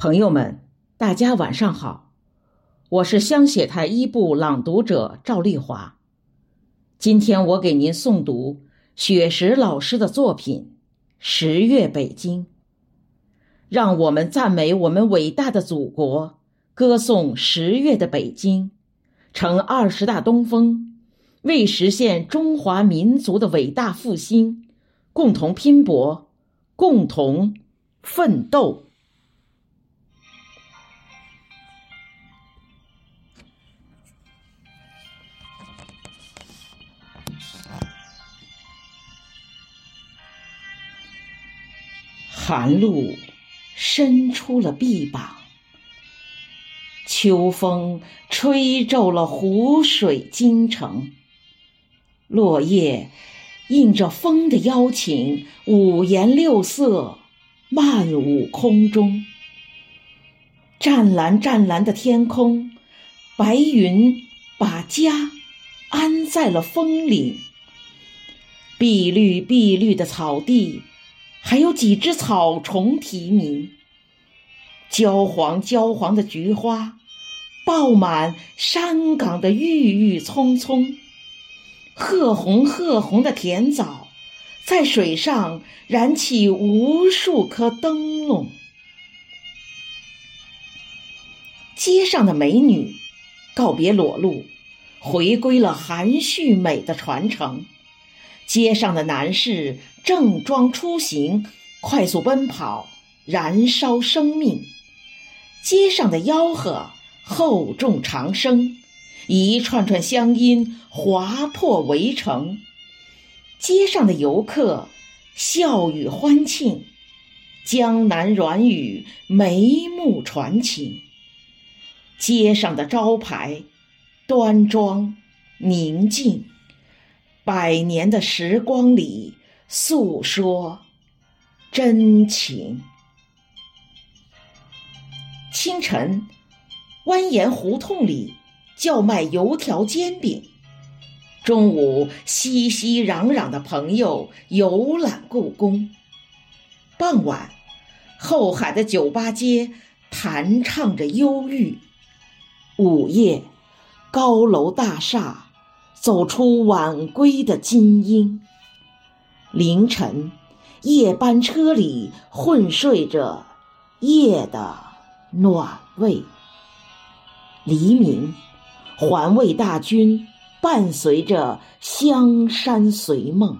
朋友们，大家晚上好，我是香雪台一部朗读者赵丽华。今天我给您诵读雪石老师的作品《十月北京》。让我们赞美我们伟大的祖国，歌颂十月的北京，乘二十大东风，为实现中华民族的伟大复兴，共同拼搏，共同奋斗。寒露伸出了臂膀，秋风吹皱了湖水京城，落叶应着风的邀请，五颜六色漫舞空中。湛蓝湛蓝的天空，白云把家安在了峰岭，碧绿碧绿的草地。还有几只草虫啼鸣，焦黄焦黄的菊花，爆满山岗的郁郁葱葱。褐红褐红的甜枣，在水上燃起无数颗灯笼。街上的美女，告别裸露，回归了含蓄美的传承。街上的男士正装出行，快速奔跑，燃烧生命；街上的吆喝厚重长声，一串串乡音划破围城；街上的游客笑语欢庆，江南软语眉目传情；街上的招牌端庄宁静。百年的时光里，诉说真情。清晨，蜿蜒胡同里叫卖油条煎饼；中午，熙熙攘攘的朋友游览故宫；傍晚，后海的酒吧街弹唱着忧郁；午夜，高楼大厦。走出晚归的精英。凌晨，夜班车里混睡着夜的暖味。黎明，环卫大军伴随着香山随梦。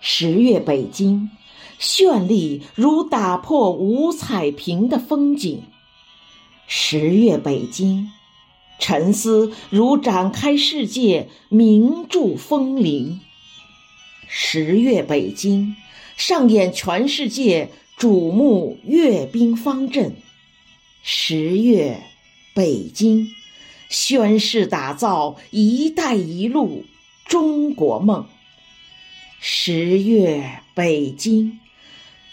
十月北京，绚丽如打破五彩屏的风景。十月北京。沉思如展开世界名著风铃，十月北京上演全世界瞩目阅兵方阵，十月北京宣誓打造“一带一路”中国梦，十月北京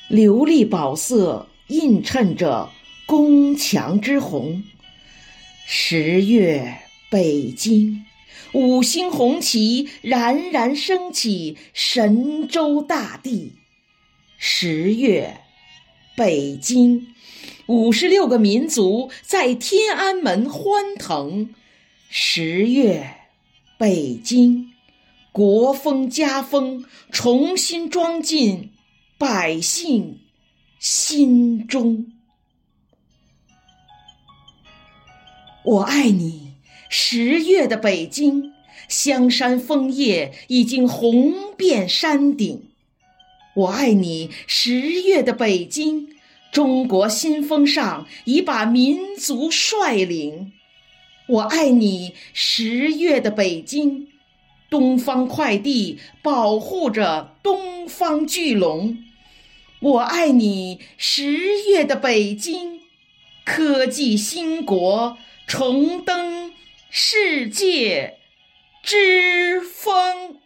琉璃宝色映衬着宫墙之红。十月北京，五星红旗冉冉升起神州大地。十月北京，五十六个民族在天安门欢腾。十月北京，国风家风重新装进百姓心中。我爱你，十月的北京，香山枫叶已经红遍山顶。我爱你，十月的北京，中国新风尚已把民族率领。我爱你，十月的北京，东方快递保护着东方巨龙。我爱你，十月的北京，科技兴国。重登世界之峰。